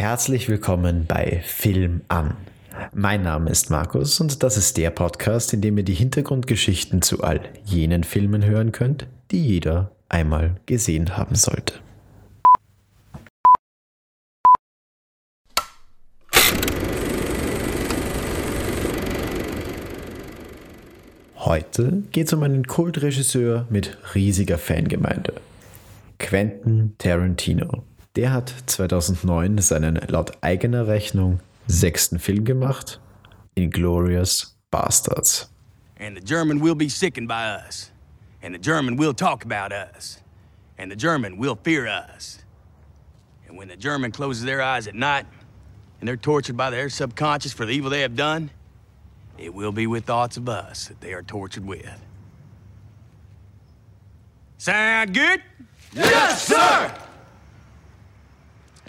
Herzlich willkommen bei Film an. Mein Name ist Markus und das ist der Podcast, in dem ihr die Hintergrundgeschichten zu all jenen Filmen hören könnt, die jeder einmal gesehen haben sollte. Heute geht es um einen Kultregisseur mit riesiger Fangemeinde. Quentin Tarantino. Der hat 2009 seinen laut eigener Rechnung sechsten Film gemacht, Inglorious Bastards. And the German will be sickened by us. And the German will talk about us. And the German will fear us. And when the German closes their eyes at night and they're tortured by their subconscious for the evil they have done, it will be with thoughts of us that they are tortured with. Sound good? Yes, sir! That's what I like to hear.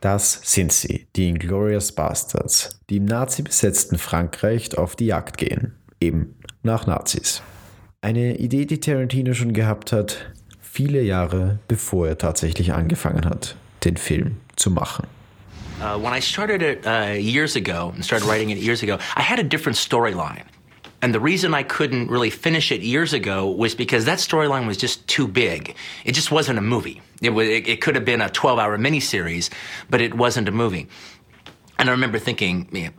Das sind sie, die Inglorious Bastards, die im nazi-besetzten Frankreich auf die Jagd gehen, eben nach Nazis. Eine Idee, die Tarantino schon gehabt hat, viele Jahre bevor er tatsächlich angefangen hat, den Film zu machen. Uh, when I started it uh, years ago and started writing it years ago, I had a different storyline. And the reason I couldn't really finish it years ago was because that storyline was just too big. It just wasn't a movie. It, was, it, it could have been a 12 hour miniseries, but it wasn't a movie. And I remember thinking, man,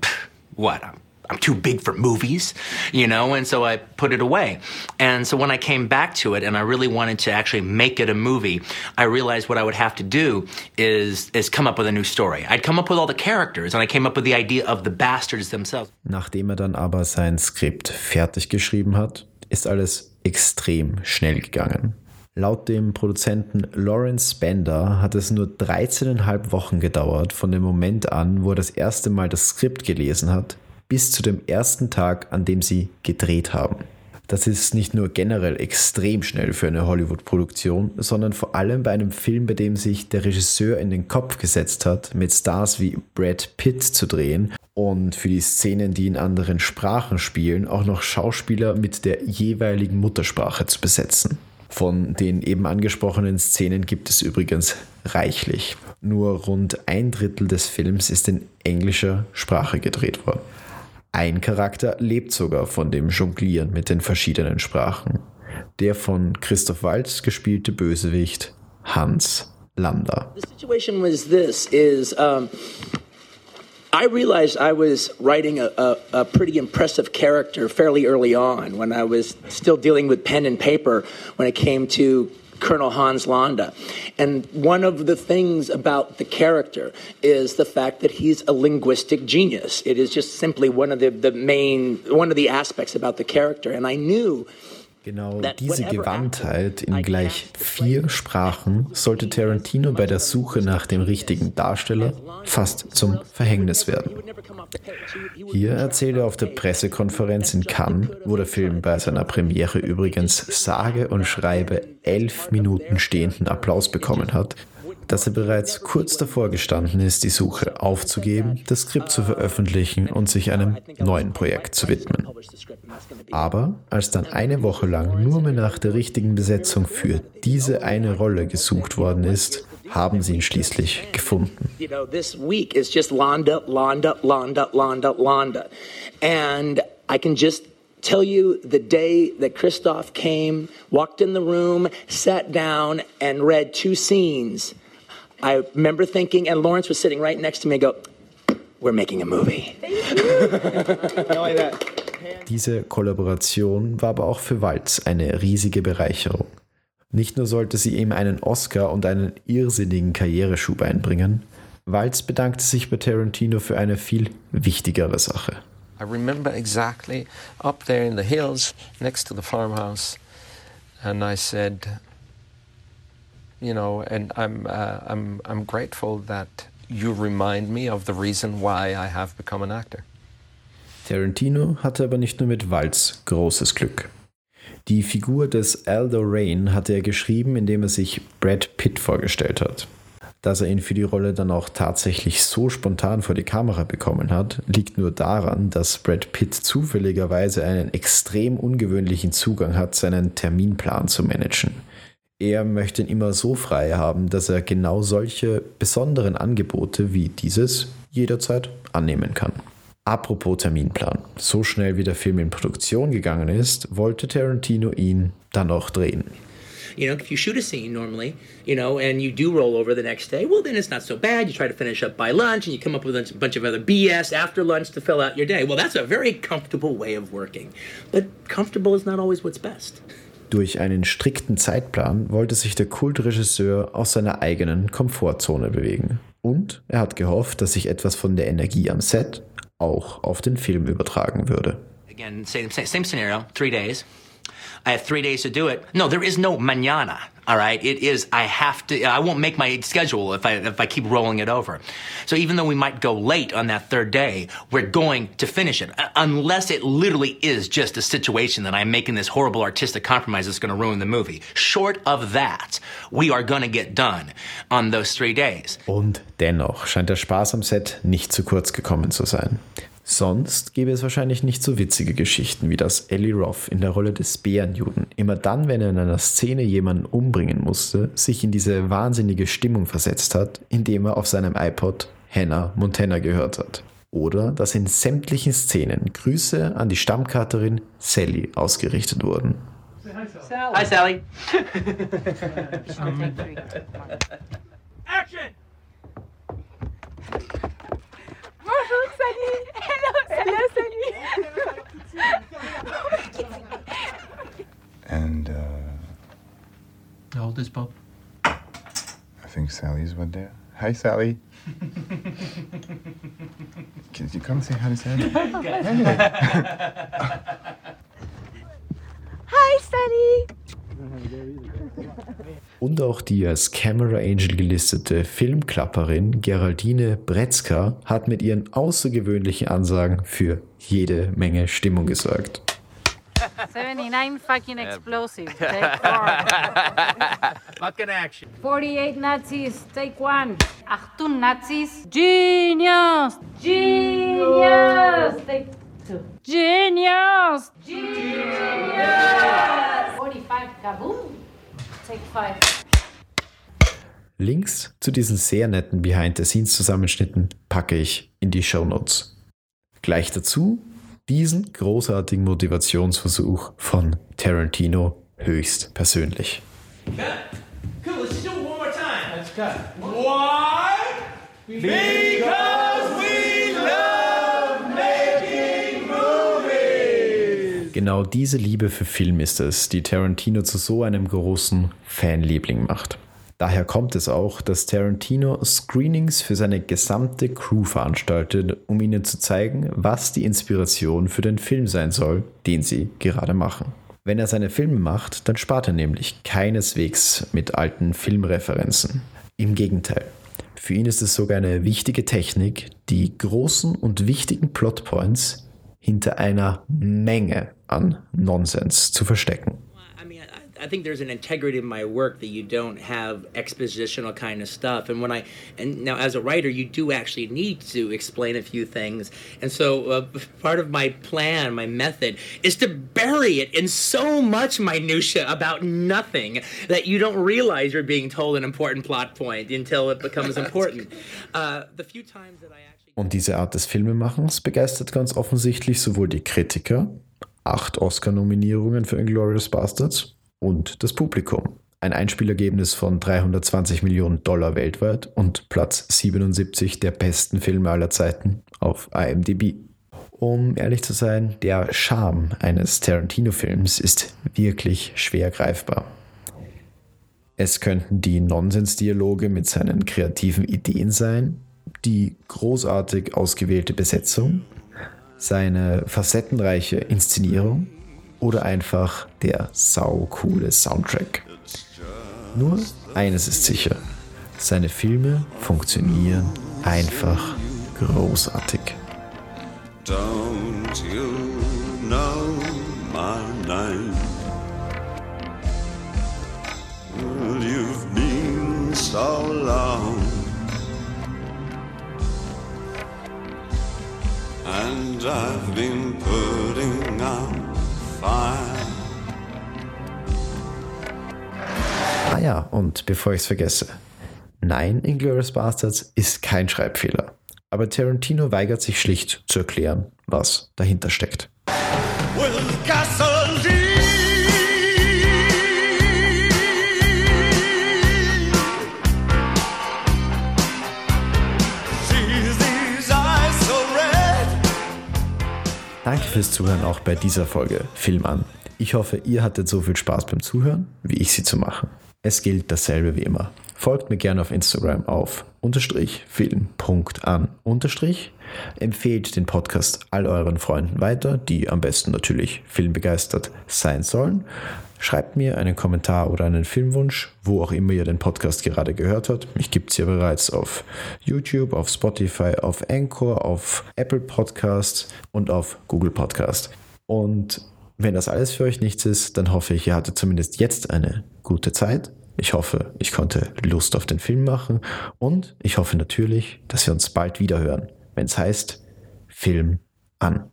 what? I'm too big for movies, you know, and so I put it away. And so when I came back to it and I really wanted to actually make it a movie, I realized what I would have to do is is come up with a new story. I'd come up with all the characters and I came up with the idea of the bastards themselves. Nachdem er dann aber sein Skript fertig geschrieben hat, ist alles extrem schnell gegangen. Laut dem Produzenten Lawrence Spender hat es nur 13,5 Wochen gedauert von dem Moment an, wo er das erste Mal das Skript gelesen hat, bis zu dem ersten Tag, an dem sie gedreht haben. Das ist nicht nur generell extrem schnell für eine Hollywood-Produktion, sondern vor allem bei einem Film, bei dem sich der Regisseur in den Kopf gesetzt hat, mit Stars wie Brad Pitt zu drehen und für die Szenen, die in anderen Sprachen spielen, auch noch Schauspieler mit der jeweiligen Muttersprache zu besetzen. Von den eben angesprochenen Szenen gibt es übrigens reichlich. Nur rund ein Drittel des Films ist in englischer Sprache gedreht worden. Ein Charakter lebt sogar von dem Jonglieren mit den verschiedenen Sprachen. Der von Christoph Waltz gespielte Bösewicht Hans Lander. The situation was this is um, I realized I was writing a, a, a, pretty impressive character fairly early on when I was still dealing with pen and paper when it came to Colonel Hans Landa. And one of the things about the character is the fact that he's a linguistic genius. It is just simply one of the, the main, one of the aspects about the character. And I knew Genau diese Gewandtheit in gleich vier Sprachen sollte Tarantino bei der Suche nach dem richtigen Darsteller fast zum Verhängnis werden. Hier erzählt er auf der Pressekonferenz in Cannes, wo der Film bei seiner Premiere übrigens sage und schreibe elf Minuten stehenden Applaus bekommen hat, dass er bereits kurz davor gestanden ist, die Suche aufzugeben, das Skript zu veröffentlichen und sich einem neuen Projekt zu widmen. Aber als dann eine Woche lang nur mehr nach der richtigen Besetzung für diese eine Rolle gesucht worden ist, haben sie ihn schließlich gefunden. Tell you the day that Christoph came, walked in the room, sat down, and read two scenes. I remember thinking, and Lawrence was sitting right next to me and go, We're making a movie. Diese Kollaboration war aber auch für Walz eine riesige Bereicherung. Nicht nur sollte sie ihm einen Oscar und einen irrsinnigen Karriereschub einbringen, Walz bedankte sich bei Tarantino für eine viel wichtigere Sache. I remember exactly up there in the hills next to the farmhouse, and I said, you know, and I'm uh, I'm I'm grateful that you remind me of the reason why I have become an actor. Tarantino hatte aber nicht nur mit Walz großes Glück. Die Figur des Aldo Rain hatte er geschrieben, indem er sich Brad Pitt vorgestellt hat. Dass er ihn für die Rolle dann auch tatsächlich so spontan vor die Kamera bekommen hat, liegt nur daran, dass Brad Pitt zufälligerweise einen extrem ungewöhnlichen Zugang hat, seinen Terminplan zu managen. Er möchte ihn immer so frei haben, dass er genau solche besonderen Angebote wie dieses jederzeit annehmen kann. Apropos Terminplan. So schnell wie der Film in Produktion gegangen ist, wollte Tarantino ihn dann auch drehen. You know, if you shoot a scene normally, you know, and you do roll over the next day, well, then it's not so bad. You try to finish up by lunch and you come up with a bunch of other BS after lunch to fill out your day. Well, that's a very comfortable way of working. But comfortable is not always what's best. Durch einen strikten Zeitplan wollte sich der Kultregisseur aus seiner eigenen Komfortzone bewegen. Und er hat gehofft, dass sich etwas von der Energie am Set auch auf den Film übertragen würde. Again, same, same scenario, three days. I have three days to do it. No, there is no mañana. All right, it is. I have to. I won't make my schedule if I if I keep rolling it over. So even though we might go late on that third day, we're going to finish it, unless it literally is just a situation that I'm making this horrible artistic compromise that's going to ruin the movie. Short of that, we are going to get done on those three days. Und dennoch scheint der Spaß am Set nicht zu kurz gekommen zu sein. Sonst gäbe es wahrscheinlich nicht so witzige Geschichten wie das Ellie Roth in der Rolle des Bärenjuden immer dann, wenn er in einer Szene jemanden umbringen musste, sich in diese wahnsinnige Stimmung versetzt hat, indem er auf seinem iPod Hannah Montana gehört hat. Oder dass in sämtlichen Szenen Grüße an die Stammkaterin Sally ausgerichtet wurden. Hi, Sally. Action! Bonjour, Sally. Hello, hello, Sally. And uh, How old is Bob? I think Sally's what there. Hi, Sally. Can you come say hi to Sally? Hi, Sally. Und auch die als Camera Angel gelistete Filmklapperin Geraldine Bretzka hat mit ihren außergewöhnlichen Ansagen für jede Menge Stimmung gesorgt. 79 fucking explosives. Take four. Fucking action. 48 Nazis. Take one. Achtung, Nazis. Genius. Genius. Take two. Genius. Genius. 45 kaboom. Take five. Links zu diesen sehr netten Behind-the-Scenes-Zusammenschnitten packe ich in die Shownotes. Gleich dazu diesen großartigen Motivationsversuch von Tarantino höchst persönlich. Cool, Genau diese Liebe für Film ist es, die Tarantino zu so einem großen Fanliebling macht. Daher kommt es auch, dass Tarantino Screenings für seine gesamte Crew veranstaltet, um ihnen zu zeigen, was die Inspiration für den Film sein soll, den sie gerade machen. Wenn er seine Filme macht, dann spart er nämlich keineswegs mit alten Filmreferenzen. Im Gegenteil. Für ihn ist es sogar eine wichtige Technik, die großen und wichtigen Plotpoints hinter einer Menge an Nonsens zu verstecken. I mean, I, I think there's an integrity in my work that you don't have expositional kind of stuff. And when I, and now as a writer, you do actually need to explain a few things. And so uh, part of my plan, my method, is to bury it in so much minutia about nothing that you don't realize you're being told an important plot point until it becomes important. Uh, the few times that I. Und diese Art des Filmemachens begeistert ganz offensichtlich sowohl die Kritiker, acht Oscar-Nominierungen für Inglourious Bastards, und das Publikum. Ein Einspielergebnis von 320 Millionen Dollar weltweit und Platz 77 der besten Filme aller Zeiten auf IMDb. Um ehrlich zu sein, der Charme eines Tarantino-Films ist wirklich schwer greifbar. Es könnten die Nonsensdialoge mit seinen kreativen Ideen sein, die großartig ausgewählte Besetzung, seine facettenreiche Inszenierung oder einfach der saucoole Soundtrack. Nur eines ist sicher, seine Filme funktionieren einfach großartig. Don't you know my name? Well, you've been so long, and I've been putting out fire. Ah ja, und bevor ich es vergesse. Nein, Inglourious Bastards ist kein Schreibfehler. Aber Tarantino weigert sich schlicht zu erklären, was dahinter steckt. Danke fürs Zuhören auch bei dieser Folge Film an. Ich hoffe, ihr hattet so viel Spaß beim Zuhören, wie ich sie zu machen. Es gilt dasselbe wie immer. Folgt mir gerne auf Instagram auf unterstrich film.an unterstrich. Empfehlt den Podcast all euren Freunden weiter, die am besten natürlich filmbegeistert sein sollen. Schreibt mir einen Kommentar oder einen Filmwunsch, wo auch immer ihr den Podcast gerade gehört habt. Mich gibt es ja bereits auf YouTube, auf Spotify, auf Anchor, auf Apple Podcast und auf Google Podcast. Und wenn das alles für euch nichts ist, dann hoffe ich, ihr hattet zumindest jetzt eine gute Zeit. Ich hoffe, ich konnte Lust auf den Film machen und ich hoffe natürlich, dass wir uns bald wieder hören, wenn es heißt Film an.